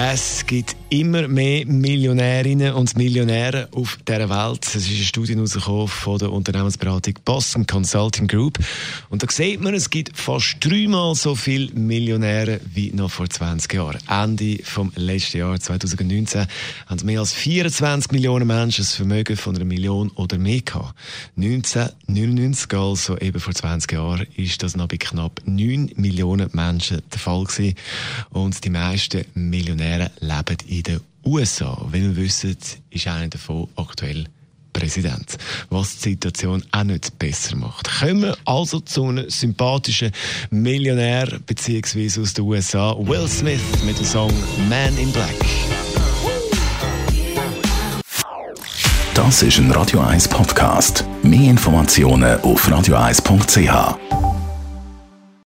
es gibt immer mehr Millionärinnen und Millionäre auf der Welt. Es ist eine Studie herausgekommen von der Unternehmensberatung Boston Consulting Group. Und da sieht man, es gibt fast dreimal so viele Millionäre wie noch vor 20 Jahren. Ende vom letzten Jahr 2019 haben mehr als 24 Millionen Menschen das Vermögen von einer Million oder mehr gehabt. 1999, also eben vor 20 Jahren, ist das noch bei knapp 9 Millionen Menschen der Fall gewesen. Und die meisten Millionäre Millionäre leben in den USA. Wie wir wissen, ist einer davon aktuell Präsident, was die Situation auch nicht besser macht. Kommen wir also zu einem sympathischen Millionär beziehungsweise aus den USA, Will Smith mit dem Song Man in Black. Das ist ein Radio 1 Podcast. Mehr Informationen auf radio1.ch.